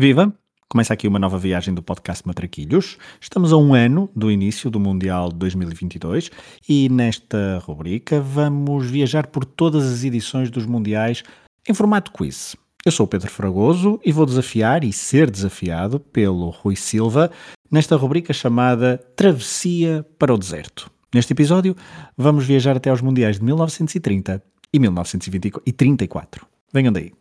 Viva! Começa aqui uma nova viagem do podcast Matraquilhos. Estamos a um ano do início do Mundial de 2022 e nesta rubrica vamos viajar por todas as edições dos Mundiais em formato quiz. Eu sou o Pedro Fragoso e vou desafiar e ser desafiado pelo Rui Silva nesta rubrica chamada Travessia para o Deserto. Neste episódio vamos viajar até aos Mundiais de 1930 e 1934. Venham daí.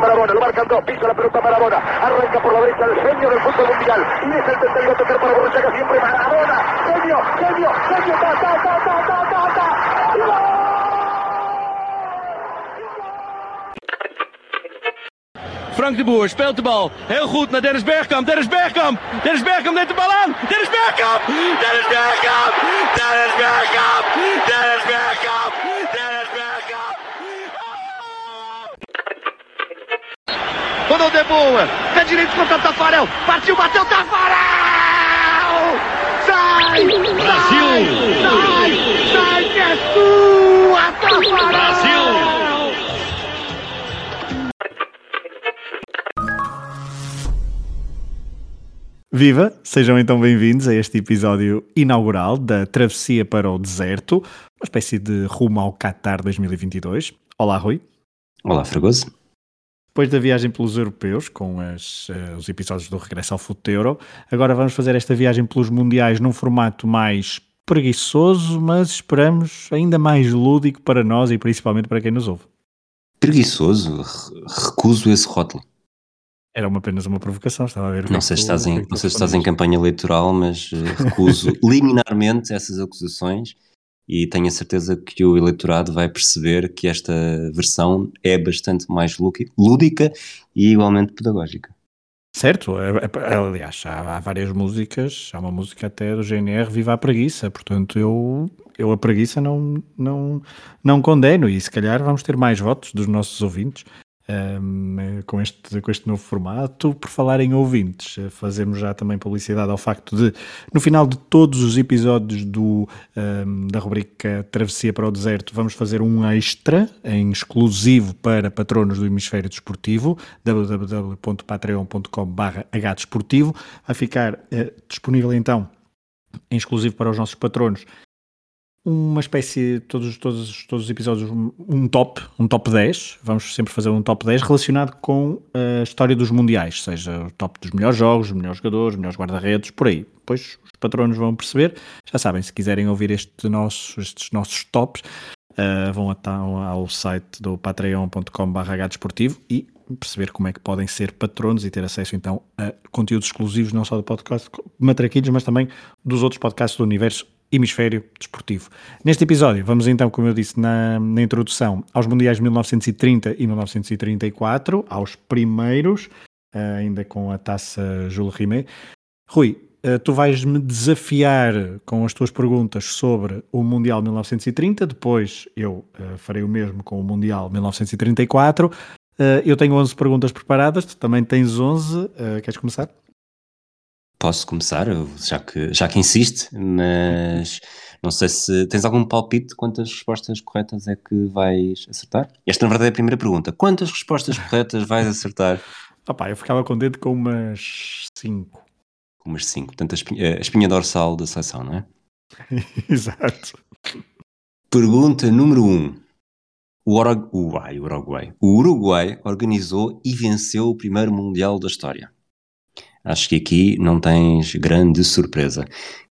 Marabona, pisa la pelota Marabona, arranca por la derecha el genio del fútbol mundial, y es el tercero a tocar para siempre Marabona, genio, genio, genio, ta, ta, ta, ta, Frank de Boer speelt de bal. Heel goed naar Dennis Bergkamp. Dennis Bergkamp. Dennis Bergkamp neemt de bal aan. Dennis Bergkamp. Dennis Bergkamp. Dennis Bergkamp. Dennis Bergkamp. Dennis Bergkamp. Rodou de boa. Pé direito contra Tafarel. Partiu, bateu Tafarel. Sai. Brasil. Sai. Sai que é sua, Tafarel. Brasil. Viva! Sejam então bem-vindos a este episódio inaugural da Travessia para o Deserto, uma espécie de rumo ao Qatar 2022. Olá, Rui. Olá, Fragoso. Depois da viagem pelos europeus, com as, uh, os episódios do Regresso ao Futuro, agora vamos fazer esta viagem pelos mundiais num formato mais preguiçoso, mas esperamos ainda mais lúdico para nós e principalmente para quem nos ouve. Preguiçoso? Recuso esse rótulo. Era uma, apenas uma provocação, estava a ver. Não sei se estás, em, não sei se estás em campanha eleitoral, mas uh, recuso liminarmente essas acusações e tenho a certeza que o eleitorado vai perceber que esta versão é bastante mais lúdica e igualmente pedagógica. Certo, é, é, aliás, há, há, várias músicas, há uma música até do GNR Viva a Preguiça, portanto eu, eu a preguiça não, não, não condeno e se calhar vamos ter mais votos dos nossos ouvintes um, com, este, com este novo formato. Por falar em ouvintes, eh, fazemos já também publicidade ao facto de, no final de todos os episódios do, um, da rubrica Travessia para o Deserto, vamos fazer um extra em exclusivo para patronos do Hemisfério Desportivo, www.patreon.com.br hdesportivo. Vai ficar uh, disponível então em exclusivo para os nossos patronos uma espécie, todos, todos, todos os episódios, um top, um top 10, vamos sempre fazer um top 10 relacionado com a história dos mundiais, seja o top dos melhores jogos, os melhores jogadores, os melhores guarda-redes, por aí. Depois os patronos vão perceber, já sabem, se quiserem ouvir este nosso, estes nossos tops, uh, vão então ao site do patreon.com.br desportivo e perceber como é que podem ser patronos e ter acesso então a conteúdos exclusivos não só do podcast Matraquilhos, mas também dos outros podcasts do universo hemisfério desportivo. Neste episódio, vamos então, como eu disse na, na introdução, aos Mundiais de 1930 e 1934, aos primeiros, uh, ainda com a taça Jules Rimet. Rui, uh, tu vais-me desafiar com as tuas perguntas sobre o Mundial 1930, depois eu uh, farei o mesmo com o Mundial 1934. eu tenho 11 perguntas preparadas, tu também tens 11. queres começar? Posso começar, já que, já que insiste, mas não sei se tens algum palpite quantas respostas corretas é que vais acertar? Esta, na verdade, é a primeira pergunta. Quantas respostas corretas vais acertar? Opa, eu ficava contente com umas 5. Umas 5. Portanto, a espinha, a espinha dorsal da seleção, não é? Exato. Pergunta número 1. Um. O Uruguai, Uruguai. O Uruguai organizou e venceu o primeiro Mundial da história. Acho que aqui não tens grande surpresa.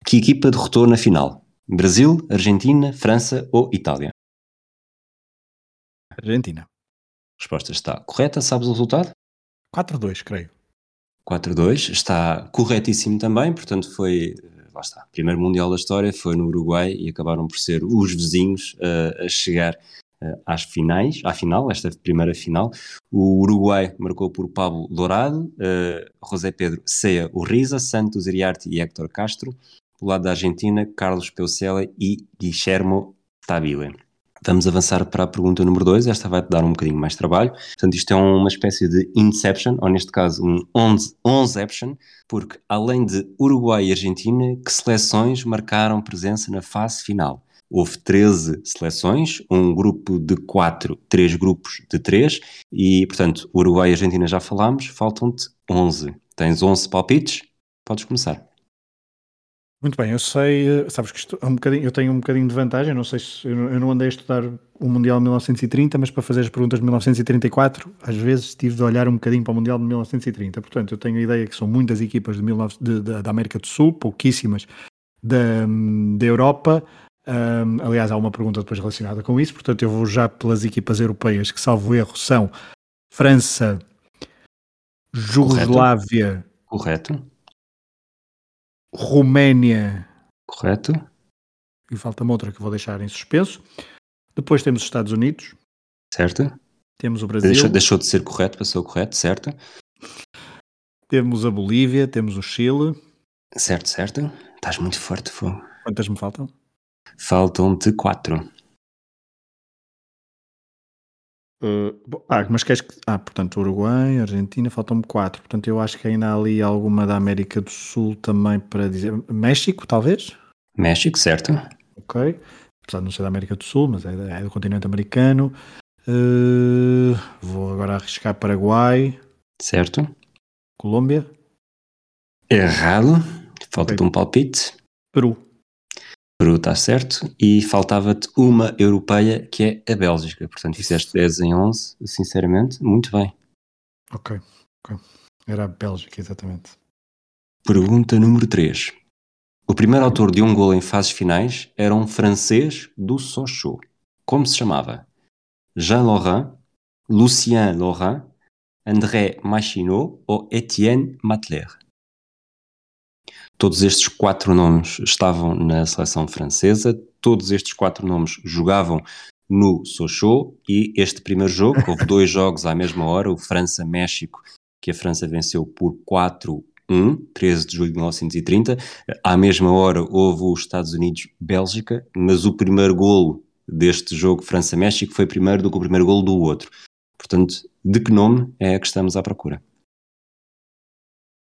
Que equipa derrotou na final? Brasil, Argentina, França ou Itália? Argentina. A resposta está correta. Sabes o resultado? 4-2, creio. 4-2, está corretíssimo também, portanto foi, lá está, primeiro Mundial da história, foi no Uruguai e acabaram por ser os vizinhos uh, a chegar às finais, à final, esta primeira final. O Uruguai marcou por Pablo Dourado, uh, José Pedro Ceia Urriza, Santos Iriarte e Héctor Castro. Do lado da Argentina, Carlos Peucela e Guillermo Stabile. Vamos avançar para a pergunta número 2. Esta vai-te dar um bocadinho mais trabalho. Portanto, isto é uma espécie de Inception, ou neste caso um 11-eption, porque além de Uruguai e Argentina, que seleções marcaram presença na fase final? Houve 13 seleções, um grupo de 4, três grupos de 3, e portanto, Uruguai e Argentina já falámos, faltam-te 11. Tens 11 palpites, podes começar. Muito bem, eu sei, eh, sabes que isto é um eu tenho um bocadinho de vantagem, não sei se eu não andei a estudar o Mundial de 1930, mas para fazer as perguntas de 1934, às vezes tive de olhar um bocadinho para o Mundial de 1930. Portanto, eu tenho a ideia que são muitas equipas de 19, de, de, da América do Sul, pouquíssimas da, da Europa. Um, aliás, há uma pergunta depois relacionada com isso, portanto, eu vou já pelas equipas europeias, que salvo erro são França, Jugoslávia. Correto. Roménia. Correto. E falta-me outra que vou deixar em suspenso. Depois temos os Estados Unidos. Certo. Temos o Brasil. Deixou, deixou de ser correto, passou correto, certo. Temos a Bolívia, temos o Chile. Certo, certo. Estás muito forte, fogo. Quantas me faltam? Faltam-te quatro. Uh, ah, mas queres que. Ah, portanto, Uruguai, Argentina, faltam-me quatro. Portanto, eu acho que ainda há ali alguma da América do Sul também para dizer. México, talvez? México, certo. Ok. Apesar de não ser da América do Sul, mas é, é do continente americano. Uh, vou agora arriscar Paraguai. Certo. Colômbia. Errado. Falta-te okay. um palpite. Peru. Peru está certo. E faltava-te uma europeia que é a Bélgica. Portanto, fizeste 10 em 11, sinceramente, muito bem. Ok, ok. Era a Bélgica, exatamente. Pergunta número 3. O primeiro autor de um gol em fases finais era um francês do Sochaux. Como se chamava? Jean Laurent, Lucien Laurent, André Machinot ou Etienne Matler? Todos estes quatro nomes estavam na seleção francesa, todos estes quatro nomes jogavam no Sochaux e este primeiro jogo, houve dois jogos à mesma hora, o França-México, que a França venceu por 4-1, 13 de julho de 1930. À mesma hora houve os Estados Unidos-Bélgica, mas o primeiro golo deste jogo França-México foi primeiro do que o primeiro golo do outro. Portanto, de que nome é que estamos à procura?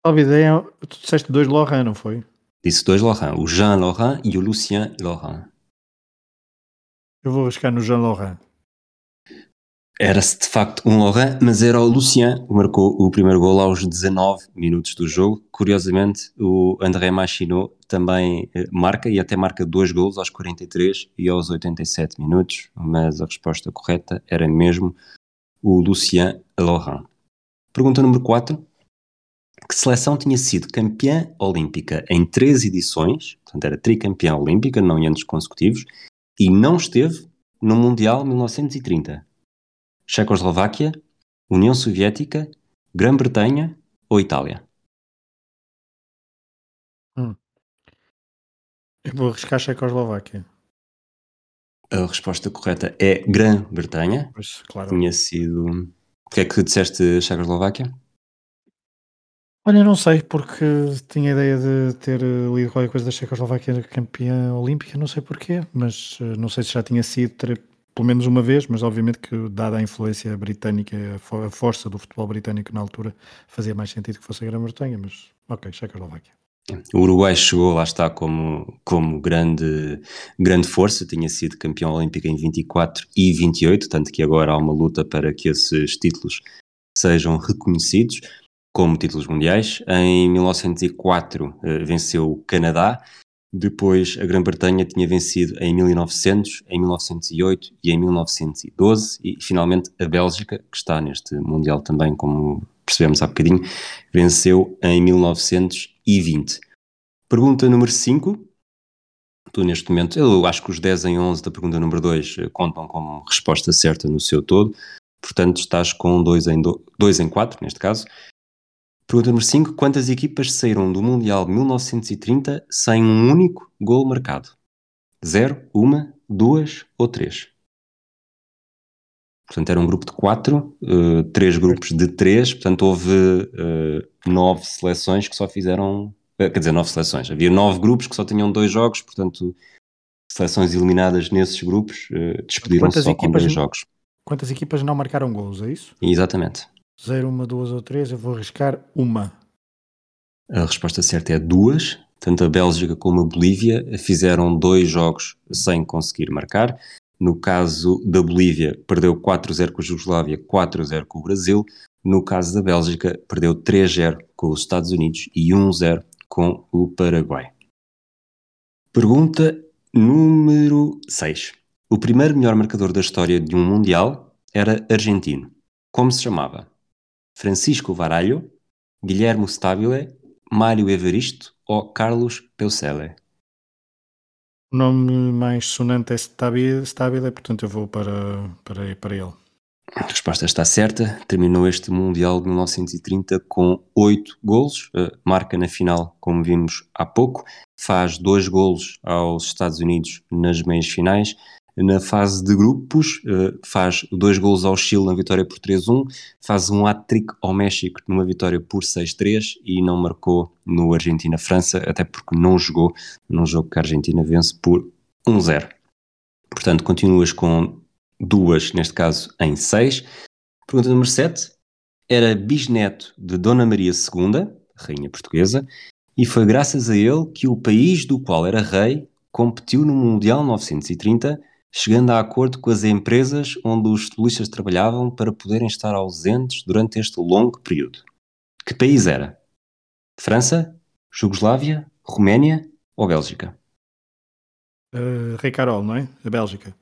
Salve ideia, tu disseste dois Laurent, não foi? Disse dois Laurent, o Jean Laurent e o Lucien Laurent. Eu vou buscar no Jean Laurent. Era-se de facto um Laurent, mas era o Lucien que marcou o primeiro gol aos 19 minutos do jogo. Curiosamente, o André Machinot também eh, marca e até marca dois gols aos 43 e aos 87 minutos, mas a resposta correta era mesmo o Lucien Laurent. Pergunta número 4 que seleção tinha sido campeã olímpica em três edições, portanto era tricampeã olímpica, não em anos consecutivos, e não esteve no Mundial 1930. Checoslováquia, União Soviética, Grã-Bretanha ou Itália? Hum. Eu vou arriscar Checoslováquia. A resposta correta é Grã-Bretanha. Claro. Tinha sido. O que é que disseste Checoslováquia? Olha, não sei, porque tinha a ideia de ter eh, lido qualquer coisa da Checoslováquia campeã olímpica, não sei porquê, mas eh, não sei se já tinha sido ter, pelo menos uma vez, mas obviamente que dada a influência britânica, a força do futebol britânico na altura, fazia mais sentido que fosse a Grã-Bretanha, mas ok, Checoslováquia. O Uruguai chegou, lá está, como, como grande, grande força, tinha sido campeão olímpico em 24 e 28, tanto que agora há uma luta para que esses títulos sejam reconhecidos como títulos mundiais. Em 1904 eh, venceu o Canadá, depois a Grã-Bretanha tinha vencido em 1900, em 1908 e em 1912 e finalmente a Bélgica, que está neste Mundial também, como percebemos há bocadinho, venceu em 1920. Pergunta número 5. Tu neste momento, eu acho que os 10 em 11 da pergunta número 2 eh, contam como resposta certa no seu todo, portanto estás com 2 em, 2 em 4 neste caso. Pergunta número 5. Quantas equipas saíram do Mundial de 1930 sem um único gol marcado? Zero, uma, duas ou três? Portanto, era um grupo de quatro, uh, três grupos de três, portanto, houve uh, nove seleções que só fizeram. Uh, quer dizer, nove seleções. Havia nove grupos que só tinham dois jogos, portanto, seleções eliminadas nesses grupos despediram-se só com dois jogos. Quantas equipas não marcaram gols, é isso? Exatamente. Zero, uma, duas ou três, eu vou arriscar uma. A resposta certa é duas. tanto a Bélgica como a Bolívia fizeram dois jogos sem conseguir marcar. No caso da Bolívia, perdeu 4-0 com a Jugoslávia, 4-0 com o Brasil. No caso da Bélgica, perdeu 3-0 com os Estados Unidos e 1-0 com o Paraguai. Pergunta número 6. O primeiro melhor marcador da história de um Mundial era argentino. Como se chamava? Francisco Varalho, Guilherme Stabile, Mário Evaristo ou Carlos Peusele? O nome mais sonante é Stabile, portanto eu vou para, para, para ele. A resposta está certa. Terminou este Mundial de 1930 com oito golos. Uh, marca na final, como vimos há pouco. Faz dois golos aos Estados Unidos nas meias finais. Na fase de grupos, uh, faz dois golos ao Chile na vitória por 3-1. Faz um hat-trick ao México numa vitória por 6-3 e não marcou no Argentina-França, até porque não jogou num jogo que a Argentina vence por 1-0. Portanto, continuas com duas, neste caso, em seis. Pergunta número 7. Era bisneto de Dona Maria II, rainha portuguesa, e foi graças a ele que o país do qual era rei competiu no Mundial 930, chegando a acordo com as empresas onde os futebolistas trabalhavam para poderem estar ausentes durante este longo período. Que país era? França, Jugoslávia, Roménia ou Bélgica? Uh, Rei Carol, não é? A Bélgica.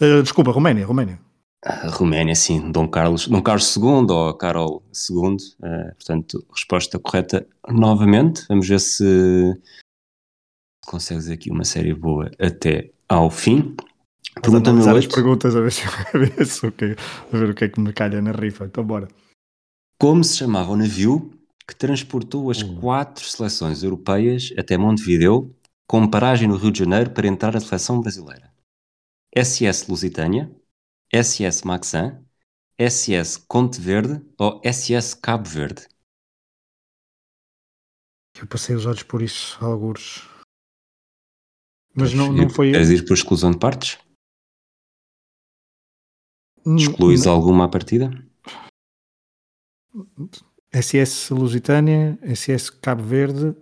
Uh, desculpa, Roménia, Roménia. A Roménia, sim, Dom Carlos, Dom Carlos II ou Carol II, uh, eh, portanto, resposta correta novamente. Vamos ver se consegues aqui uma série boa até ao fim. Pergunta número 8. as perguntas a ver, se, a, ver se, a ver o que é que me calha na rifa. Então, bora. Como se chamava o navio que transportou as hum. quatro seleções europeias até Montevideo, com paragem no Rio de Janeiro para entrar a seleção brasileira? SS Lusitânia, SS Maxan, SS Conte Verde ou SS Cabo Verde? Eu passei os olhos por isso, alguns. Mas não, não foi. Queres ir por exclusão de partes? Excluís não. alguma à partida? SS Lusitânia, SS Cabo Verde.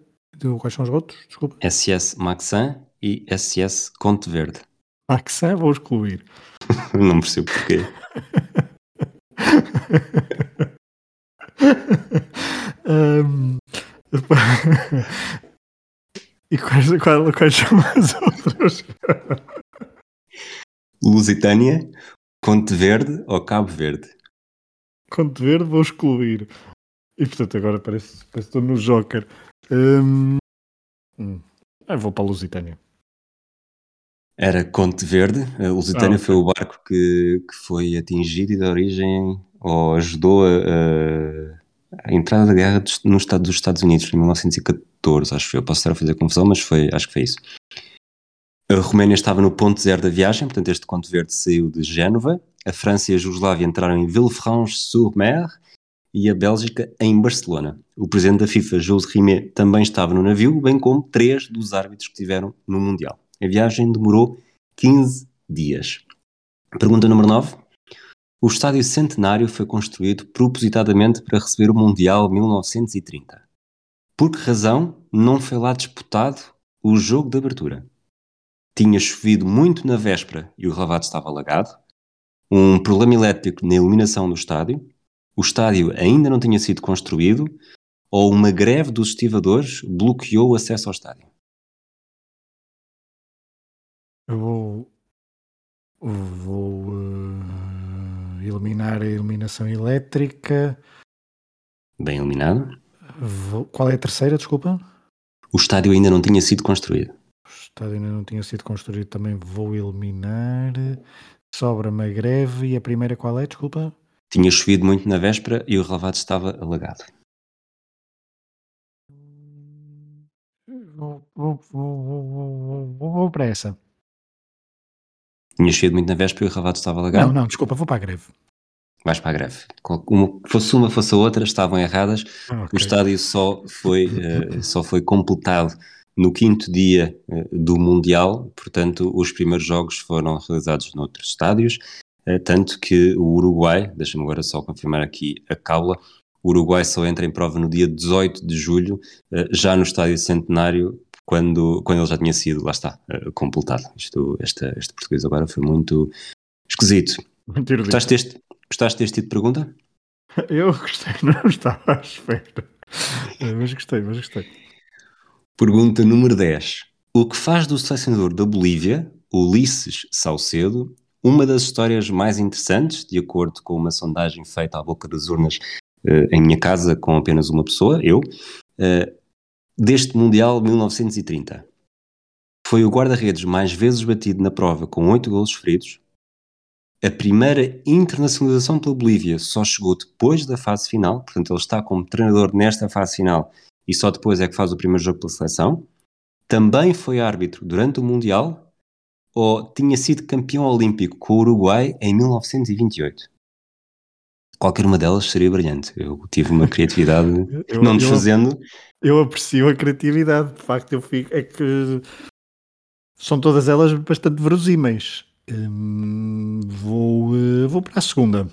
Quais são os outros? Desculpa. SS Maxan e SS Conte Verde. Maxan vou excluir. Não percebo porquê. um, e quais, quais, quais são as outras? Lusitânia, Conte Verde ou Cabo Verde? Conte Verde vou excluir. E portanto agora parece, parece que estou no Joker. Um, hum, eu vou para a Lusitânia. Era Conte Verde, o Lusitânia ah, foi o barco que, que foi atingido e de origem, ou ajudou a, a, a entrada da guerra no estado dos Estados Unidos, em 1914, acho que eu. Posso estar a fazer confusão, mas foi, acho que foi isso. A Roménia estava no ponto zero da viagem, portanto este Conte Verde saiu de Génova. A França e a Jugoslávia entraram em Villefranche-sur-Mer e a Bélgica em Barcelona. O presidente da FIFA, Jules Rimet, também estava no navio, bem como três dos árbitros que estiveram no Mundial. A viagem demorou 15 dias. Pergunta número 9. O estádio Centenário foi construído propositadamente para receber o Mundial 1930. Por que razão não foi lá disputado o jogo de abertura? Tinha chovido muito na véspera e o relvado estava alagado, um problema elétrico na iluminação do estádio, o estádio ainda não tinha sido construído ou uma greve dos estivadores bloqueou o acesso ao estádio. Eu vou, vou uh, eliminar a iluminação elétrica. Bem iluminado. Vou, qual é a terceira, desculpa? O estádio ainda não tinha sido construído. Estádio ainda não tinha sido construído, também vou eliminar. Sobra-me a greve e a primeira qual é, desculpa? Tinha chovido muito na véspera e o relevado estava alagado. Vou, vou, vou, vou, para essa. Tinha chovido muito na véspera e o Ravado estava alagado? Não, não, desculpa, vou para a greve. Vais para a greve. Uma, fosse uma, fosse a outra, estavam erradas. Ah, okay. O estádio só foi, uh, só foi completado no quinto dia uh, do Mundial, portanto, os primeiros jogos foram realizados noutros estádios, uh, tanto que o Uruguai, deixa-me agora só confirmar aqui a caula, o Uruguai só entra em prova no dia 18 de julho, já no estádio Centenário, quando, quando ele já tinha sido, lá está, completado. Isto, esta, este português agora foi muito esquisito. Muito gostaste deste, gostaste deste tipo de pergunta? Eu gostei, não estava à espera. Mas gostei, mas gostei. Pergunta número 10. O que faz do selecionador da Bolívia, Ulisses Salcedo, uma das histórias mais interessantes, de acordo com uma sondagem feita à boca das urnas uh, em minha casa com apenas uma pessoa, eu, uh, deste Mundial 1930. Foi o guarda-redes mais vezes batido na prova com 8 golos feridos. A primeira internacionalização pela Bolívia só chegou depois da fase final, portanto ele está como treinador nesta fase final e só depois é que faz o primeiro jogo pela seleção. Também foi árbitro durante o Mundial ou tinha sido campeão olímpico com o Uruguai em 1928. Qualquer uma delas seria brilhante. Eu tive uma criatividade eu, não desfazendo. Eu, eu aprecio a criatividade, de facto, eu fico. É que são todas elas bastante verosímeis. Hum, vou, eh, vou para a segunda.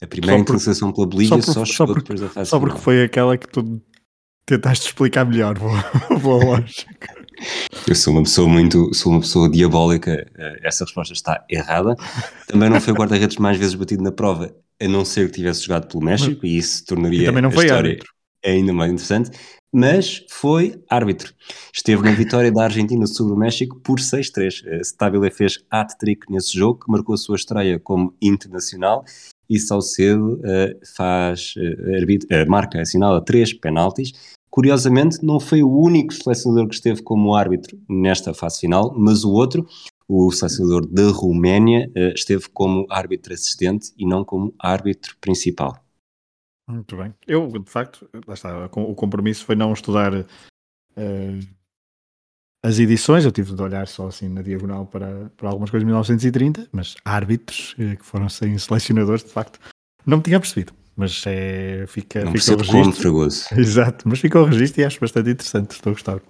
A primeira interseção pela Bolívia só, por, só só porque, Só porque foi aquela que tu tentaste explicar melhor, vou, vou lógica. Eu sou uma pessoa muito, sou uma pessoa diabólica, eh, essa resposta está errada. Também não foi o guarda-redes mais vezes batido na prova, a não ser que tivesse jogado pelo México, e isso tornaria e também não foi a história árbitro. ainda mais interessante. Mas foi árbitro. Esteve na vitória da Argentina sobre o México por 6-3. Eh, Stabile fez hat-trick nesse jogo, que marcou a sua estreia como internacional e Salcedo uh, faz, uh, marca, assinala três penaltis Curiosamente, não foi o único selecionador que esteve como árbitro nesta fase final, mas o outro, o selecionador da Roménia, eh, esteve como árbitro assistente e não como árbitro principal. Muito bem. Eu, de facto, lá está, o compromisso foi não estudar uh, as edições, eu tive de olhar só assim na diagonal para, para algumas coisas de 1930, mas árbitros uh, que foram sem selecionadores, de facto, não me tinha percebido mas é, fica, não fica o registro. Exato, mas fica o registro e acho bastante interessante, estou a gostar.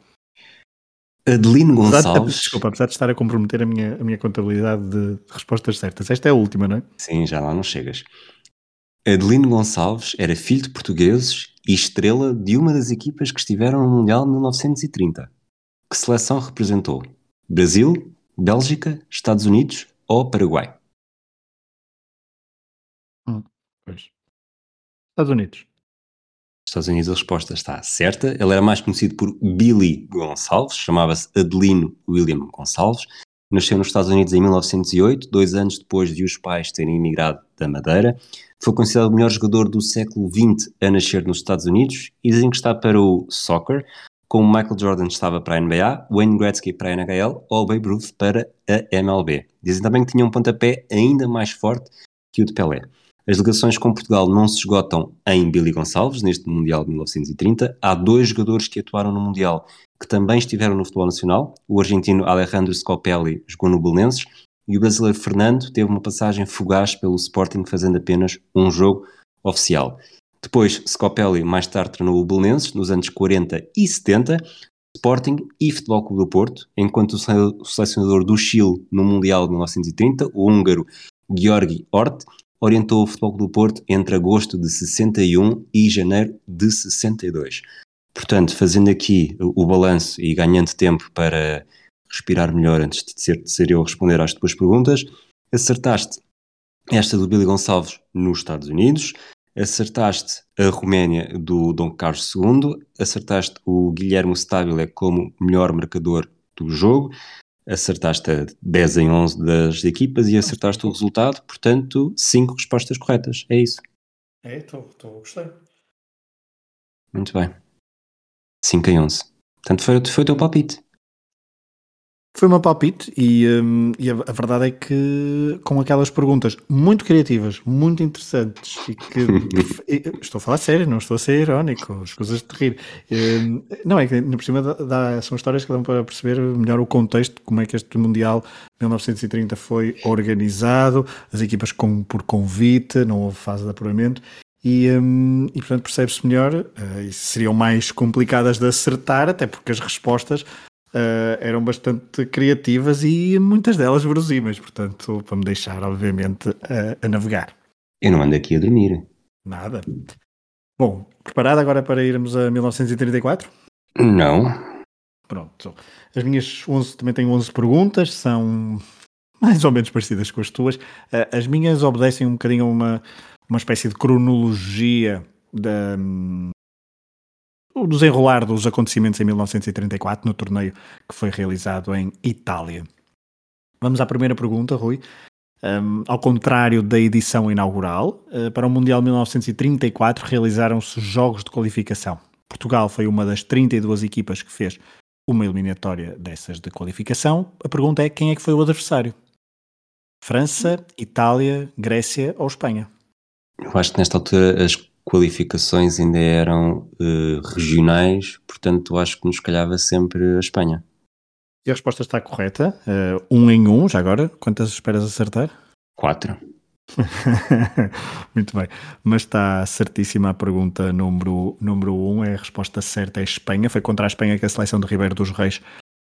Adelino Gonçalves. De, desculpa, apesar de estar a comprometer a minha, a minha contabilidade de respostas certas, esta é a última, não é? Sim, já lá não chegas. Adelino Gonçalves era filho de portugueses e estrela de uma das equipas que estiveram no Mundial de 1930. Que seleção representou? Brasil, Bélgica, Estados Unidos ou Paraguai? Hum, pois. Estados Unidos. Estados Unidos a resposta está certa. Ele era mais conhecido por Billy Gonçalves, chamava-se Adelino William Gonçalves. Nasceu nos Estados Unidos em 1908, dois anos depois de os pais terem emigrado da Madeira. Foi considerado o melhor jogador do século XX a nascer nos Estados Unidos e dizem que está para o soccer, como Michael Jordan estava para a NBA, Wayne Gretzky para a NHL ou Babe Ruth para a MLB. Dizem também que tinha um pontapé ainda mais forte que o de Pelé. As delegações com Portugal não se esgotam em Billy Gonçalves, neste Mundial de 1930. Há dois jogadores que atuaram no Mundial que também estiveram no futebol nacional. O argentino Alejandro Scopelli jogou no Belenenses e o brasileiro Fernando teve uma passagem fugaz pelo Sporting, fazendo apenas um jogo oficial. Depois, Scopelli mais tarde treinou o Belenenses nos anos 40 e 70, Sporting e Futebol Clube do Porto, enquanto o selecionador do Chile no Mundial de 1930, o húngaro Georgi Hort, orientou o Futebol do Porto entre agosto de 61 e janeiro de 62. Portanto, fazendo aqui o, balanço e ganhando tempo para respirar melhor antes de ser, de ser eu responder às tuas perguntas, acertaste esta do Billy Gonçalves nos Estados Unidos, acertaste a Roménia do Dom Carlos II, acertaste o Guilherme Stabile como melhor marcador do jogo, acertaste a 10 em 11 das equipas e acertaste o resultado, portanto, 5 respostas corretas. É isso. É, estou a gostar. Muito bem. 5 em 11. Portanto, foi, foi o teu palpite. Foi uma palpite e, um, e a, a, verdade é que com aquelas perguntas muito criativas, muito interessantes e que estou a falar sério, não estou a ser irónico, as coisas de rir. Um, não, é que por cima dá, são histórias que dão para perceber melhor o contexto, como é que este Mundial 1930 foi organizado, as equipas com, por convite, não houve fase de apuramento e, um, e, portanto percebe-se melhor uh, e seriam mais complicadas de acertar, até porque as respostas uh, eram bastante criativas e muitas delas verosímeis, portanto, para me deixar, obviamente, a, a navegar. Eu não ando aqui a dormir. Nada. Bom, preparado agora para irmos a 1934? Não. Pronto. As minhas 11, também tenho 11 perguntas, são mais ou menos parecidas com as tuas. Eh, as minhas obedecem um bocadinho a uma, uma espécie de cronologia da, o desenrolar dos acontecimentos em 1934 no torneio que foi realizado em Itália. Vamos à primeira pergunta, Rui. Um, ao contrário da edição inaugural, uh, para o Mundial 1934 realizaram-se jogos de qualificação. Portugal foi uma das 32 equipas que fez uma eliminatória dessas de qualificação. A pergunta é quem é que foi o adversário? França, Itália, Grécia ou Espanha? Eu acho que nesta altura as qualificações ainda eram uh, regionais, portanto acho que nos calhava sempre a Espanha. E a resposta está correta. Uh, um em um, já agora. Quantas esperas acertar? Quatro. Muito bem. Mas está certíssima a pergunta número, número um. É a resposta certa é Espanha. Foi contra a Espanha que a seleção de Ribeiro dos Reis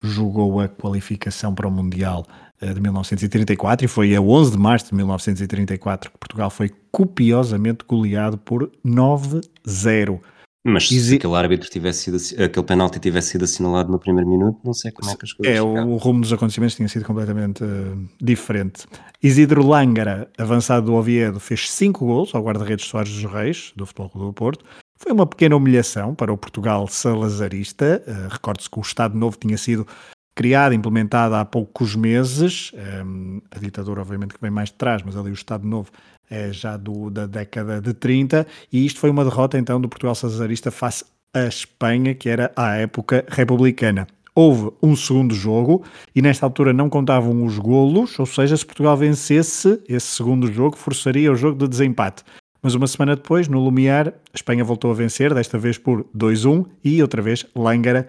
jogou a qualificação para o Mundial de 1934 e foi a 11 de março de 1934 que Portugal foi copiosamente goleado por 9-0. Mas se aquele árbitro tivesse sido, aquele penalti tivesse sido assinalado no primeiro minuto, não sei como é que as coisas É, o, rumo dos acontecimentos tinha sido completamente uh, diferente. Isidro Langara, avançado do Oviedo, fez 5 gols ao guarda-redes Soares dos Reis, do Futebol Clube do Porto. Foi uma pequena humilhação para o Portugal salazarista. Uh, Recorde-se que o Estado Novo tinha sido criada, implementada há poucos meses. Um, a ditadura, obviamente, que vem mais de trás, mas ali o Estado Novo é já do, da década de 30. E isto foi uma derrota, então, do Portugal Cesarista face à Espanha, que era, à época, republicana. Houve um segundo jogo e nesta altura não contavam os golos, ou seja, se Portugal vencesse esse segundo jogo, forçaria o jogo de desempate. Mas uma semana depois, no Lumiar, a Espanha voltou a vencer, desta vez por 2-1, e outra vez Langara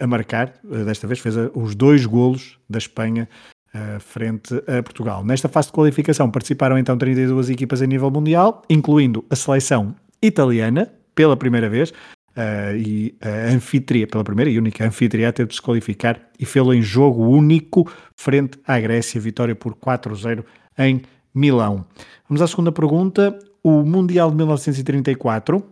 a marcar. Desta vez fez os dois golos da Espanha frente a Portugal. Nesta fase de qualificação participaram então 32 equipas a nível mundial, incluindo a seleção italiana, pela primeira vez, e a anfitriã, pela primeira e única anfitriã ter de se qualificar e fê-lo em jogo único frente à Grécia, vitória por 4-0 em Milão. Vamos à segunda pergunta. O Mundial de 1934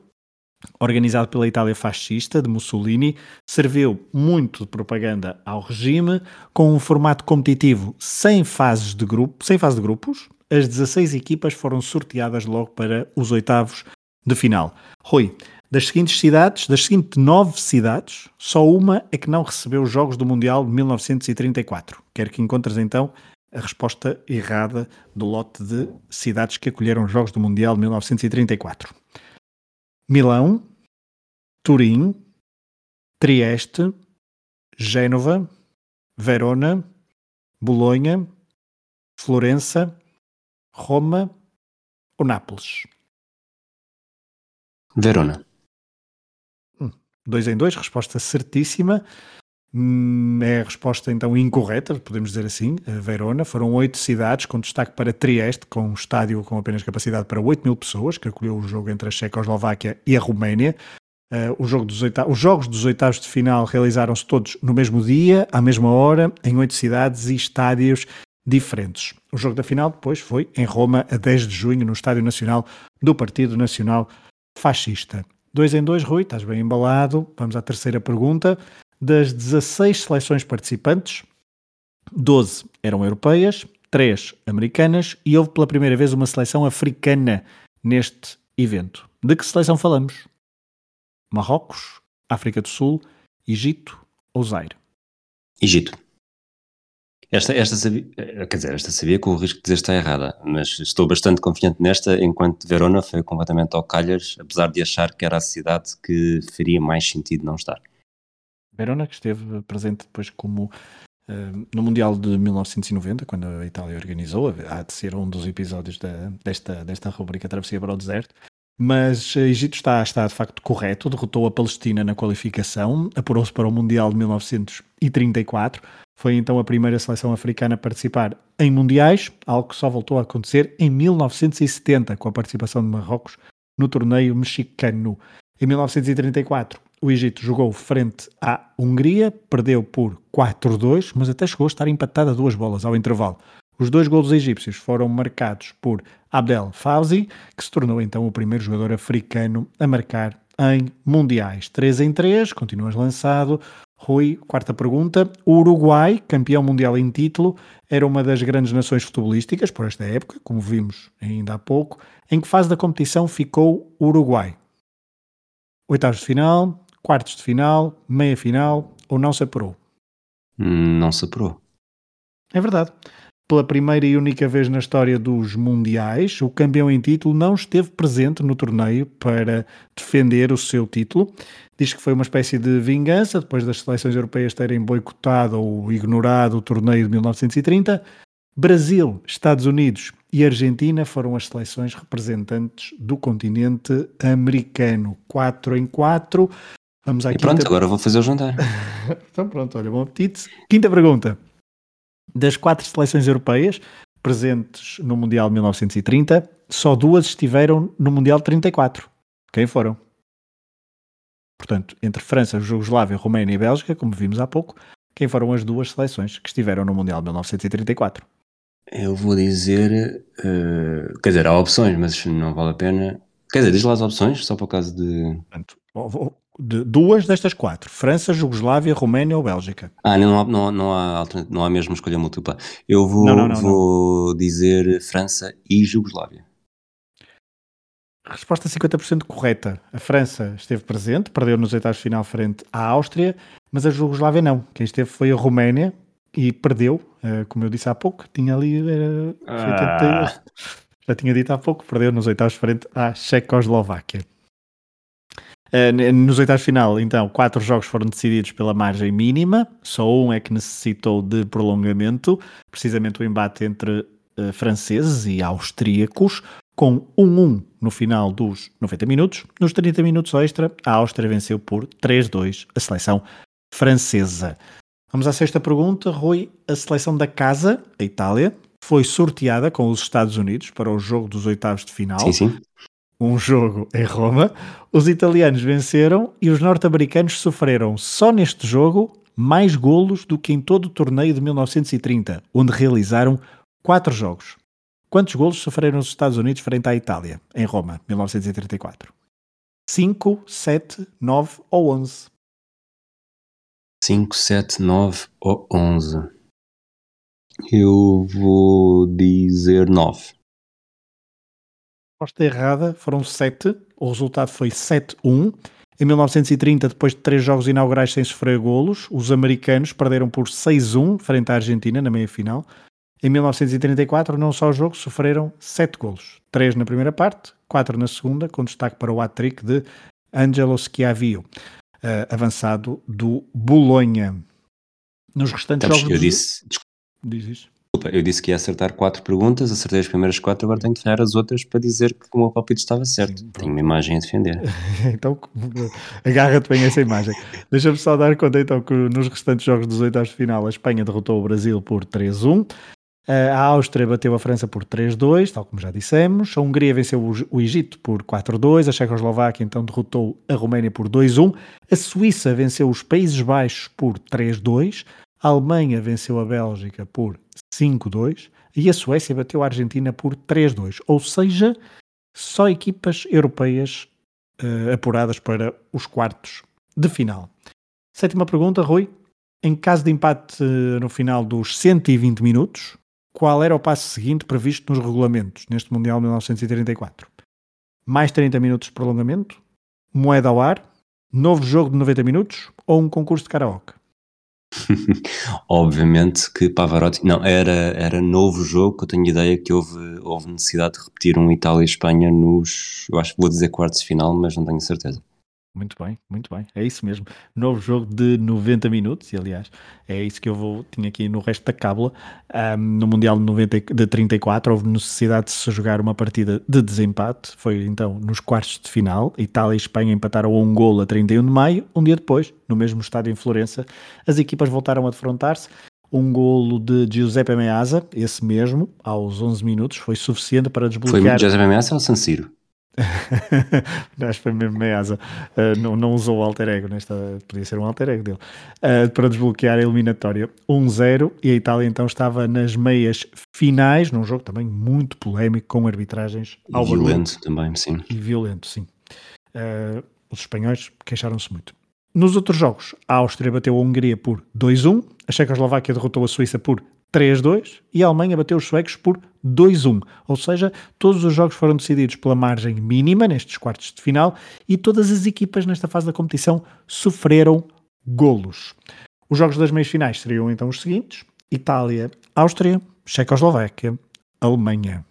organizado pela Itália fascista de Mussolini, serviu muito de propaganda ao regime, com um formato competitivo sem fases de grupo, sem fase de grupos. As 16 equipas foram sorteadas logo para os oitavos de final. Rui, das seguintes cidades, das seguintes nove cidades, só uma é que não recebeu os Jogos do Mundial de 1934. Quero que encontres então a resposta errada do lote de cidades que acolheram os Jogos do Mundial de 1934. Milão, Turim, Trieste, Génova, Verona, Bolonha, Florença, Roma ou Nápoles? Verona. Hum, dois em dois, resposta certíssima. Hum, é a resposta então incorreta, podemos dizer assim. Verona foram oito cidades, com destaque para Trieste, com um estádio com apenas capacidade para 8 mil pessoas, que acolheu o jogo entre a Checoslováquia e a Roménia. Uh, o jogo dos oitavos, os jogos dos oitavos de final realizaram-se todos no mesmo dia, à mesma hora, em oito cidades e estádios diferentes. O jogo da final depois foi em Roma, a 10 de junho, no Estádio Nacional do Partido Nacional Fascista. Dois em dois, Rui, estás bem embalado. Vamos à terceira pergunta. Das 16 seleções participantes, 12 eram europeias, 3 americanas e houve pela primeira vez uma seleção africana neste evento. De que seleção falamos? Marrocos, África do Sul, Egito ou Zaire? Egito. Esta, esta sabia, quer dizer, esta sabia com o risco de dizer está errada, mas estou bastante confiante nesta, enquanto Verona foi completamente ao calhas, apesar de achar que era a cidade que faria mais sentido não estar. Verona, que esteve presente depois como uh, no Mundial de 1990, quando a Itália organizou, há de ser um dos episódios da, desta, desta rubrica Travessia para o Deserto. Mas Egito está, está de facto correto, derrotou a Palestina na qualificação, apurou-se para o Mundial de 1934. Foi então a primeira seleção africana a participar em mundiais, algo que só voltou a acontecer em 1970, com a participação de Marrocos no torneio mexicano. Em 1934, o Egito jogou frente à Hungria, perdeu por 4-2, mas até chegou a estar empatado a duas bolas ao intervalo. Os dois golos egípcios foram marcados por Abdel Fauzi, que se tornou então o primeiro jogador africano a marcar em mundiais. 3 em 3, continuas lançado. Rui, quarta pergunta. O Uruguai, campeão mundial em título, era uma das grandes nações futebolísticas por esta época, como vimos ainda há pouco. Em que fase da competição ficou o Uruguai? Oitavos de final, quartos de final, meia final ou não se apurou? Não se apurou. É verdade. Pela primeira e única vez na história dos Mundiais, o campeão em título não esteve presente no torneio para defender o seu título. Diz que foi uma espécie de vingança depois das seleções europeias terem boicotado ou ignorado o torneio de 1930. Brasil, Estados Unidos e Argentina foram as seleções representantes do continente americano. 4 em 4. Vamos à E pronto, agora vou fazer o jantar. então pronto, olha, bom apetite. Quinta pergunta. Das quatro seleções europeias presentes no Mundial 1930, só duas estiveram no Mundial 34. Quem foram? Portanto, entre França, Jugoslávia, Roménia e Bélgica, como vimos há pouco, quem foram as duas seleções que estiveram no Mundial 1934? Eu vou dizer. eh, quer dizer, há opções, mas não vale a pena. Quer dizer, diz lá as opções, só por causa de. Portanto, de duas destas quatro: França, Jugoslávia, Roménia ou Bélgica. Ah, não há, não, não, há, não há mesmo escolha múltipla. Eu vou, Não, não, não, vou dizer França e Jugoslávia. Resposta 50% correta. A França esteve presente, perdeu nos oitavos de final frente à Áustria, mas a Jugoslávia não. Quem esteve foi a Roménia e perdeu, eh, como eu disse há pouco, tinha ali. eh, foi 88. Já tinha dito há pouco, perdeu nos oitavos frente à Checoslováquia. Eh, Nos oitavos de final, então, quatro jogos foram decididos pela margem mínima, só um é que necessitou de prolongamento, precisamente o embate entre eh, franceses e austríacos, com 1-1 no final dos 90 minutos. Nos 30 minutos extra, a Áustria venceu por 3-2 a seleção francesa. Vamos à sexta pergunta. Rui, a seleção da casa, a Itália, foi sorteada com os Estados Unidos para o jogo dos oitavos de final Sim, sim. Um jogo em Roma. Os italianos venceram e os norte-americanos sofreram só neste jogo mais golos do que em todo o torneio de 1930, onde realizaram quatro jogos. Quantos golos sofreram os Estados Unidos frente à Itália, em Roma, 1934? 5, 7, 9 ou 11? 5, 7, 9 ou 11. Eu vou dizer 9. Resposta errada, foram 7. O resultado foi 7-1. Em 1930, depois de três jogos inaugurais sem sofrer golos, os americanos perderam por 6-1 frente à Argentina na meia-final. Em 1934, não só o jogo, sofreram 7 golos. 3 na primeira parte, 4 na segunda, com destaque para o hat-trick de Angelo Schiavio, eh, avançado do Bolonha. Nos restantes Sabes, jogos... eu do- disse, Diz isso. Desculpa, eu disse que ia acertar 4 perguntas, acertei as primeiras 4, agora tenho de falhar as outras para dizer que o meu palpite estava certo. Sim, tenho uma imagem a defender. então agarra-te bem essa imagem. Deixa-me só dar conta então que nos restantes jogos dos oitavos de final a Espanha derrotou o Brasil por 3-1. A Áustria bateu a França por 3-2, tal como já dissemos. A Hungria venceu o- o Egito por 4-2. A Checoslováquia então derrotou a Roménia por 2-1. A Suíça venceu os Países Baixos por 3-2. A Alemanha venceu a Bélgica por 5-2. E a Suécia bateu a Argentina por 3-2. Ou seja, só equipas europeias eh, apuradas para os quartos de final. Sétima pergunta, Rui. Em caso de empate eh, no final dos 120 minutos, qual era o passo seguinte previsto nos regulamentos neste Mundial 1934? Mais 30 minutos de prolongamento? Moeda ao ar? Novo jogo de 90 minutos? Ou um concurso de karaoke? Obviamente que Pavarotti. Não, era, era novo jogo, que eu tenho ideia que houve, houve necessidade de repetir um Itália e Espanha nos. Eu acho que vou dizer quartos de final, mas não tenho certeza. Muito bem, muito bem. É isso mesmo. Novo jogo de 90 minutos, e aliás, é isso que eu vou, tinha aqui no resto da cábula. Ahm, no Mundial de, 90, e- de 34 houve necessidade de se jogar uma partida de desempate. Foi então nos quartos de final. Itália e Espanha empataram a um golo a 31 de maio. Um dia depois, no mesmo estádio em Florença, as equipas voltaram a defrontar-se. Um golo de Giuseppe Meazza, esse mesmo, aos 11 minutos, foi suficiente para Foi desbloquear... Giuseppe Meazza ou San Siro? Acho que foi mesmo Meazza. Uh, não, não usou o alter ego nesta. Podia ser um alter ego dele. Uh, para desbloquear a eliminatória 1-0. E a Itália então estava nas meias finais, num jogo também muito polémico, com arbitragens ao barulho Violento também, sim. e violento, sim. Uh, os espanhóis queixaram-se muito. Nos outros jogos, a Áustria bateu a Hungria por 2-1, a Checoslováquia derrotou a Suíça por 3-2 e a Alemanha bateu os suecos por 2-1. Ou seja, todos os jogos foram decididos pela margem mínima nestes quartos de final e todas as equipas nesta fase da competição sofreram golos. Os jogos das meias finais seriam então os seguintes: Itália, Áustria, Checoslováquia, Alemanha.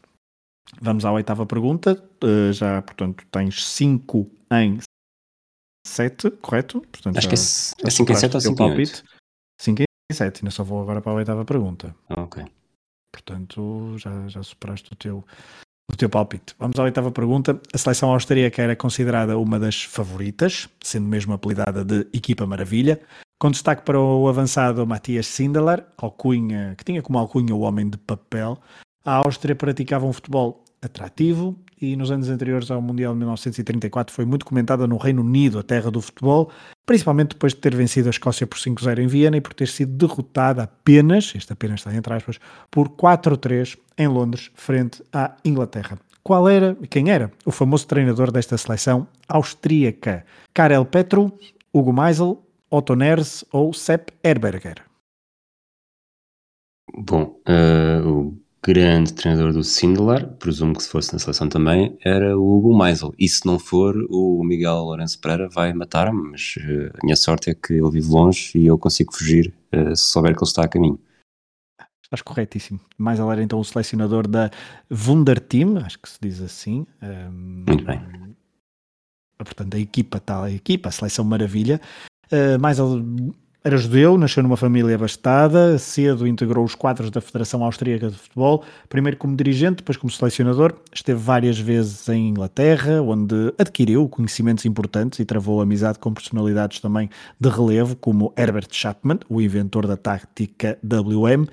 Vamos à oitava pergunta. Uh, já, portanto, tens 5 em 7, correto? Portanto, Acho já, que é 5 em 7 ou 5 em 8. 5 em 7, ainda só vou agora para a oitava pergunta. Ok. Portanto, já, já superaste o teu, o teu palpite. Vamos à oitava pergunta. A seleção austríaca era considerada uma das favoritas, sendo mesmo apelidada de Equipa Maravilha, com destaque para o avançado Matias Sindelar, alcunha, que tinha como alcunha o homem de papel. A Áustria praticava um futebol atrativo e nos anos anteriores ao Mundial de 1934 foi muito comentada no Reino Unido, a terra do futebol, principalmente depois de ter vencido a Escócia por 5-0 em Viena e por ter sido derrotada apenas, este apenas está entre aspas, por 4-3 em Londres, frente à Inglaterra. Qual era, quem era o famoso treinador desta seleção austríaca? Karel Petru, Hugo Meisel, Otto Ners ou Sepp Herberger? Bom, uh, o grande treinador do Sindelar, presumo que se fosse na seleção também, era o Hugo Meisel. E se não for, o Miguel Lourenço Pereira vai matar-me, mas uh, a minha sorte é que ele vive longe e eu consigo fugir uh, se souber que ele está a caminho. Estás corretíssimo. Meisel era então o selecionador da Wunderteam, acho que se diz assim. Um, ehm, Muito bem. Portanto, a equipa tal, a equipa, a seleção maravilha. Uh, Meisel era judeu, nasceu numa família abastada, cedo integrou os quadros da Federação Austríaca de Futebol, primeiro como dirigente, depois como selecionador. Esteve várias vezes em Inglaterra, onde adquiriu conhecimentos importantes e travou amizade com personalidades também de relevo, como Herbert Chapman, o inventor da tática WM.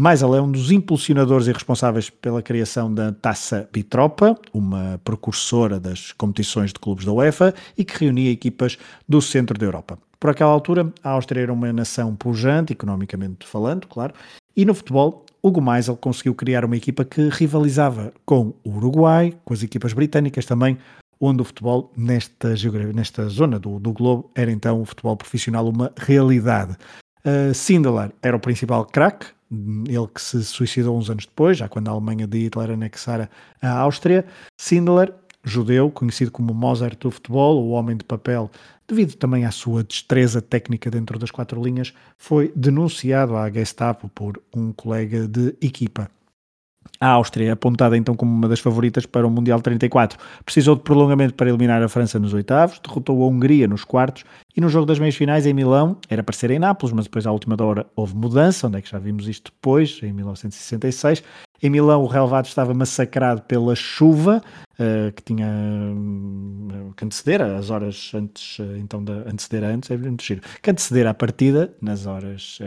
Mais além, é um dos impulsionadores e responsáveis pela criação da Taça Bitropa, uma precursora das competições de clubes da UEFA e que reunia equipas do centro da Europa. Por aquela altura, a Áustria era uma nação pujante, economicamente falando, claro, e no futebol, Hugo Meisel conseguiu criar uma equipa que rivalizava com o Uruguai, com as equipas britânicas também, onde o futebol, nesta, nesta zona do, do globo, era então o futebol profissional uma realidade. Uh, Sindelar era o principal craque, ele que se suicidou uns anos depois, já quando a Alemanha de Hitler anexara a Áustria. Sindelar, judeu, conhecido como Mozart do futebol, o homem de papel devido também à sua destreza técnica dentro das quatro linhas, foi denunciado à Gestapo por um colega de equipa. A Áustria, é apontada então como uma das favoritas para o Mundial 34, precisou de prolongamento para eliminar a França nos oitavos, derrotou a Hungria nos quartos e no jogo das meias finais em Milão, era para ser em Nápoles, mas depois à última hora houve mudança, onde é que já vimos isto depois, em 1966, em Milão, o relevado estava massacrado pela chuva, uh, que tinha uh, que anteceder as horas antes, uh, então, de anteceder antes, é muito giro, que anteceder à partida, nas horas,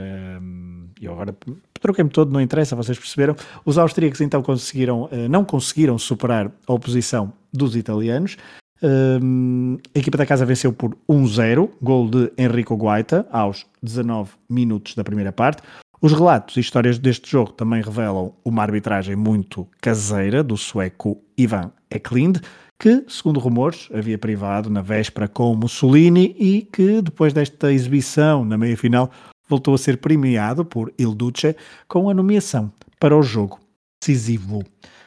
e eu agora troquei-me todo, não interessa, vocês perceberam. Os austríacos então conseguiram, não conseguiram superar a oposição dos italianos, a equipa da casa venceu por 1-0, gol de Enrico Guaita aos 19 minutos da primeira parte. Os relatos e histórias deste jogo também revelam uma arbitragem muito caseira do sueco Ivan Eklind, que, segundo rumores, havia privado na véspera com Mussolini e que, depois desta exibição na meia-final, voltou a ser premiado por Il Duce com a nomeação para o jogo decisivo.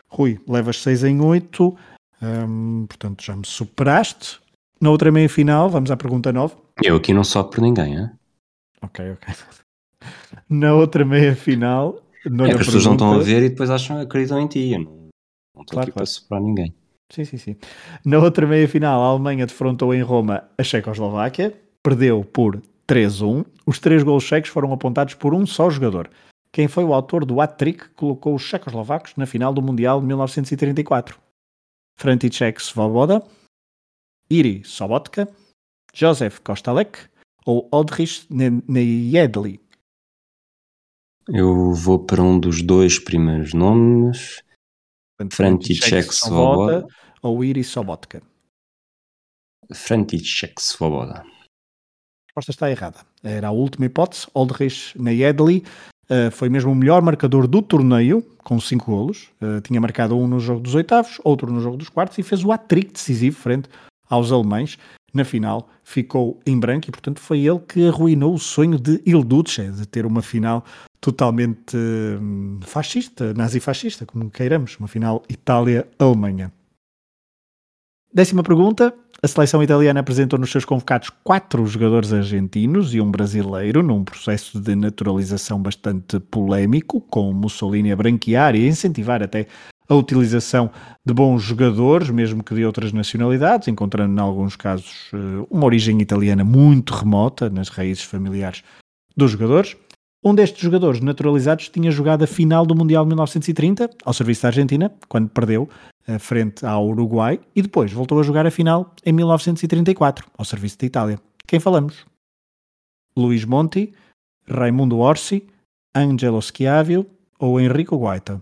Rui, levas 6 em 8, hum, portanto já me superaste. Na outra meia-final, vamos à pergunta 9. Eu aqui não sopro ninguém, hein? Ok, ok. Na outra meia final. É que as pessoas não estão a ver e depois acham acreditam em ti. Eu não, não estou claro, aqui claro. para soprar ninguém. Sim, sim, sim. Na outra meia final, a Alemanha defrontou em Roma a Checoslováquia, perdeu por 3-1. Os três gols checos foram apontados por um só jogador. Quem foi o autor do hat-trick que colocou os checoslovacos na final do Mundial de 1934? František Svoboda, Iri Sobotka, Josef Kostalek ou Odrich Nejedli? Eu vou para um dos dois primeiros nomes. František Svoboda ou Iris Sobotka? František Svoboda. A resposta está errada. Era a última hipótese. Oldrich Nayedli uh, foi mesmo o melhor marcador do torneio, com 5 golos. Uh, tinha marcado um no jogo dos oitavos, outro no jogo dos quartos e fez o hat-trick decisivo frente aos alemães. Na final ficou em branco e, portanto, foi ele que arruinou o sonho de Il Duce de ter uma final totalmente hum, fascista, nazi-fascista, como queiramos, uma final Itália-Alemanha. Décima pergunta. A seleção italiana apresentou nos seus convocados quatro jogadores argentinos e um brasileiro num processo de naturalização bastante polémico, com Mussolini a branquear e a incentivar até a utilização de bons jogadores, mesmo que de outras nacionalidades, encontrando em alguns casos eh, uma origem italiana muito remota nas raízes familiares dos jogadores. Um destes jogadores naturalizados tinha jogado a final do Mundial de 1930, ao serviço da Argentina, quando perdeu uh, frente ao Uruguai, e depois voltou a jogar a final em 1934, ao serviço da Itália. Quem falamos? Luís Monti, Raimundo Orsi, Angelo Schiavio ou Enrico Guaita?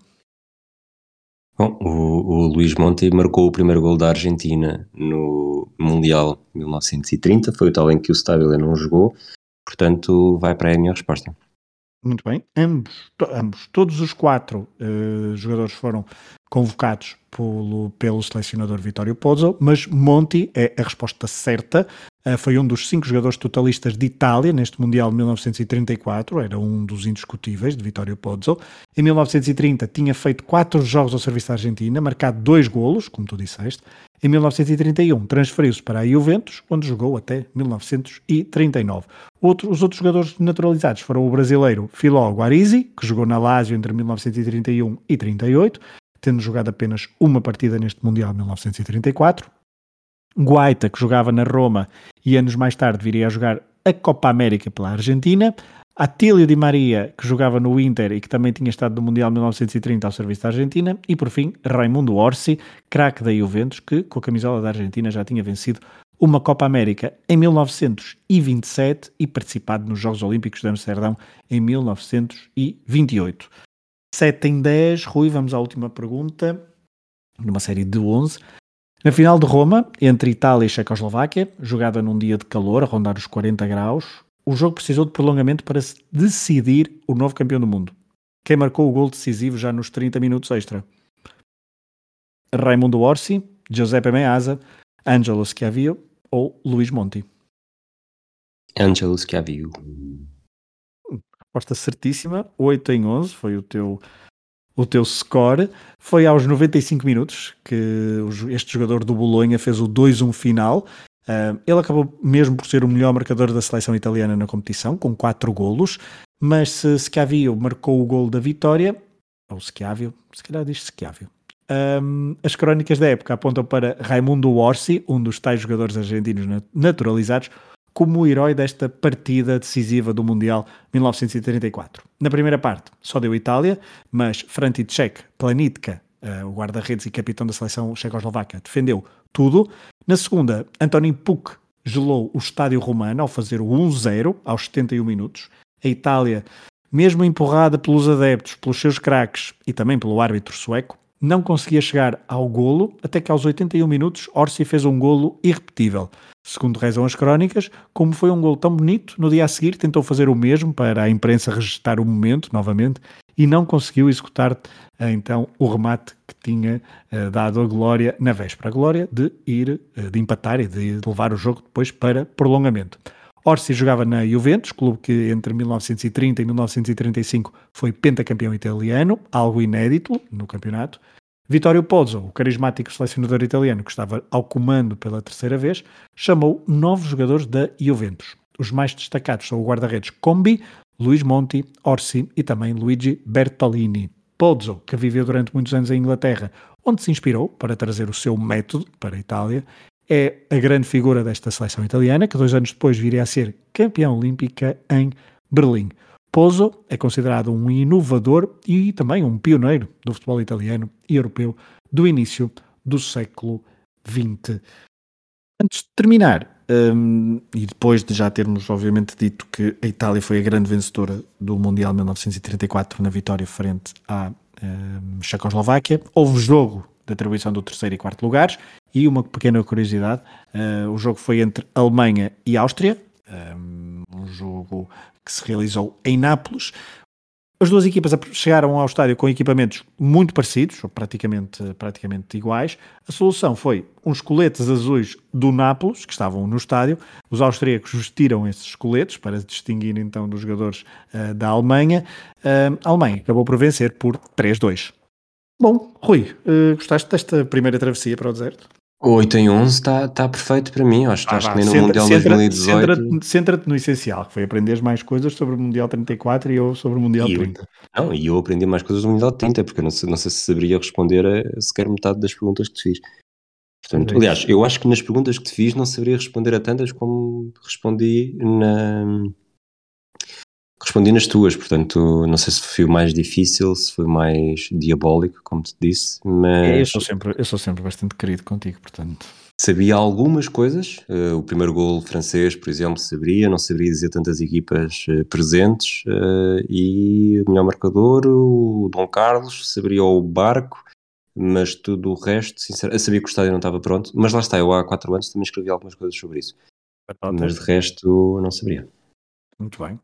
Bom, o, o Luís Monti marcou o primeiro gol da Argentina no Mundial 1930, foi o tal em que o Stabile não jogou, portanto vai para aí a minha resposta. Muito bem. Ambos, ambos todos os quatro uh, jogadores foram convocados pelo, pelo selecionador Vitório Pozzo, mas Monti é a resposta certa. Uh, foi um dos cinco jogadores totalistas de Itália neste Mundial de 1934, era um dos indiscutíveis de Vitório Pozzo. Em 1930 tinha feito quatro jogos ao serviço da Argentina, marcado dois golos, como tu disseste. Em 1931 transferiu-se para a Juventus, onde jogou até 1939. Outro, os outros jogadores naturalizados foram o brasileiro Filó Guarisi, que jogou na Lazio entre 1931 e 38, tendo jogado apenas uma partida neste Mundial de 1934. Guaita, que jogava na Roma e anos mais tarde viria a jogar a Copa América pela Argentina. Atílio Di Maria, que jogava no Inter e que também tinha estado no Mundial 1930 ao serviço da Argentina, e por fim, Raimundo Orsi, craque da Juventus, que com a camisola da Argentina já tinha vencido uma Copa América em 1927 e participado nos Jogos Olímpicos de Amsterdão em 1928. 7 em 10, Rui, vamos à última pergunta, numa série de 11. Na final de Roma, entre Itália e Checoslováquia, jogada num dia de calor, a rondar os 40 graus, o jogo precisou de prolongamento para se decidir o novo campeão do mundo. Quem marcou o gol decisivo já nos 30 minutos extra? Raimundo Orsi, Giuseppe Meazza, Angelo Schiavio ou Luís Monti? Angelo Schiavio. Resposta certíssima, 8 em 11 foi o teu, o teu score. Foi aos 95 minutos que este jogador do Bolonha fez o 2-1 final Uh, ele acabou mesmo por ser o melhor marcador da seleção italiana na competição, com 4 golos, mas se Schiavio marcou o gol da vitória, ou Schiavio, se calhar diz Schiavio, um, as crónicas da época apontam para Raimundo Orsi, um dos tais jogadores argentinos naturalizados, como o herói desta partida decisiva do Mundial 1934. Na primeira parte só deu Itália, mas František Planitka, uh, o guarda-redes e capitão da seleção checoslovaca, defendeu tudo. Na segunda, António Puc gelou o estádio romano ao fazer o 1-0 aos 71 minutos. A Itália, mesmo empurrada pelos adeptos, pelos seus craques e também pelo árbitro sueco, não conseguia chegar ao golo, até que aos 81 minutos Orsi fez um golo irrepetível. Segundo rezam as crónicas, como foi um golo tão bonito, no dia a seguir tentou fazer o mesmo para a imprensa registrar o momento novamente e não conseguiu executar eh, então o remate que tinha uh, dado a Glória na véspera. A Glória de ir, uh, de empatar e de levar o jogo depois para prolongamento. Orsi jogava na Juventus, clube que entre 1930 e 1935 foi pentacampeão italiano, algo inédito no campeonato. Vittorio Pozzo, o carismático selecionador italiano que estava ao comando pela terceira vez, chamou nove jogadores da Juventus. Os mais destacados são o guarda-redes Combi, Luís Monti, Orsi e também Luigi Bertolini. Pozzo, que viveu durante muitos anos em Inglaterra, onde se inspirou para trazer o seu método para a Itália, é a grande figura desta seleção italiana, que dois anos depois viria a ser campeã olímpica em Berlim. Pozzo é considerado um inovador e também um pioneiro do futebol italiano e europeu do início do século XX. Antes de terminar, um, e depois de já termos, obviamente, dito que a Itália foi a grande vencedora do Mundial 1934 na vitória frente à um, Checoslováquia, houve jogo de atribuição do terceiro e quarto lugares e uma pequena curiosidade: uh, o jogo foi entre Alemanha e Áustria, um, um jogo que se realizou em Nápoles. As duas equipas chegaram ao estádio com equipamentos muito parecidos, ou praticamente, praticamente iguais. A solução foi uns coletes azuis do Nápoles, que estavam no estádio. Os austríacos vestiram esses coletes para se distinguir então dos jogadores uh, da Alemanha. Uh, a Alemanha acabou por vencer por 3-2. Bom, Rui, uh, gostaste desta primeira travessia para o deserto? 8 em 11 está tá perfeito para mim. Acho, ah, acho que nem no Mundial centra, 2018. Centra-te centra no essencial, que foi aprender mais coisas sobre o Mundial 34 e eu sobre o Mundial e 30. Eu, não, e eu aprendi mais coisas do Mundial 30, porque eu não sei, não sei se saberia responder a sequer metade das perguntas que te fiz. Portanto, é aliás, eu acho que nas perguntas que te fiz não saberia responder a tantas como respondi na respondi nas tuas, portanto, não sei se foi o mais difícil, se foi mais diabólico, como te disse, mas... É, eu, sou sempre, eu sou sempre bastante querido contigo, portanto... Sabia algumas coisas, uh, o primeiro gol francês, por exemplo, sabia, não saberia dizer tantas equipas uh, presentes, uh, e o melhor marcador, o Dom Carlos, saberia o Barco, mas tudo o resto, sinceramente, sabia que o estádio não estava pronto, mas lá está, eu há quatro anos também escrevi algumas coisas sobre isso, mas de resto não saberia. Muito bem.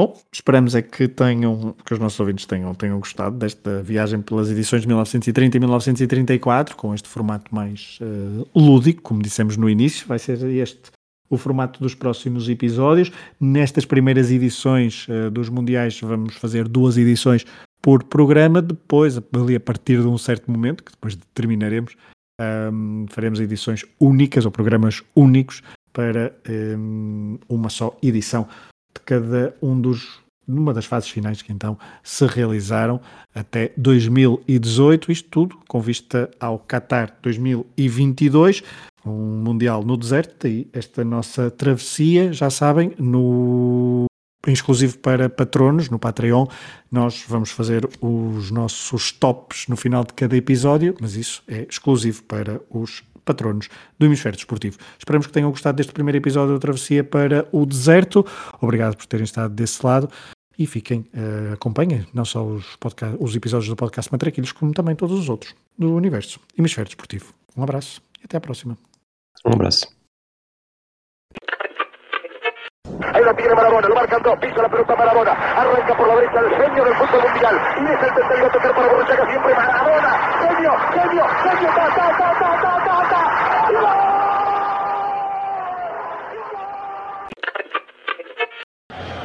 Bom, esperamos é que tenham, que os nossos ouvintes tenham, tenham gostado desta viagem pelas edições de 1930 e 1934, com este formato mais uh, lúdico, como dissemos no início, vai ser este o formato dos próximos episódios. Nestas primeiras edições uh, dos Mundiais vamos fazer duas edições por programa, depois, ali a partir de um certo momento, que depois determinaremos, um, ehm, faremos edições únicas ou programas únicos para um, ehm, uma só edição de cada um dos numa das fases finais que então se realizaram até 2018, isto tudo com vista ao Qatar 2022, um Mundial no deserto, e esta nossa travessia, já sabem, no exclusivo para patronos, no Patreon, nós vamos fazer os nossos tops no final de cada episódio, mas isso é exclusivo para os patronos do Hemisfério Desportivo. Esperamos que tenham gostado deste primeiro episódio da Travessia para o Deserto. Obrigado por terem estado desse lado e fiquem, uh, acompanhem não só os, podcast, os episódios do podcast Matraquilhos, como também todos os outros do Universo Hemisfério Desportivo. Um abraço e até à próxima. Um abraço. Ahí la tiene Marabona, lo marcan dos, pisa la pelota Marabona, arranca por la derecha el genio del fútbol mundial, y es el tercero a tocar para Borruchaga siempre Marabona, genio, genio, genio, ta, ta, ta, ta, ta, ta, ta,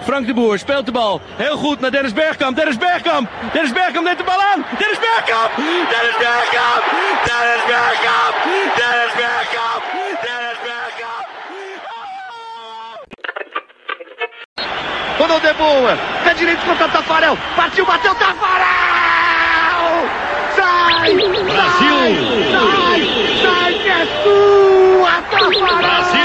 Frank de Boer speelt de bal. Heel goed naar Dennis Bergkamp. Dennis Bergkamp. Dennis Bergkamp neemt de bal aan. Dennis Bergkamp. Dennis Bergkamp. Dennis Bergkamp. Dennis Bergkamp. Dennis Não De Boa. Pé direito contra Tafarel. Partiu, bateu Tafarel! Sai! Brasil! Sai! Sai, sai que é sua, Tafarel! Brasil!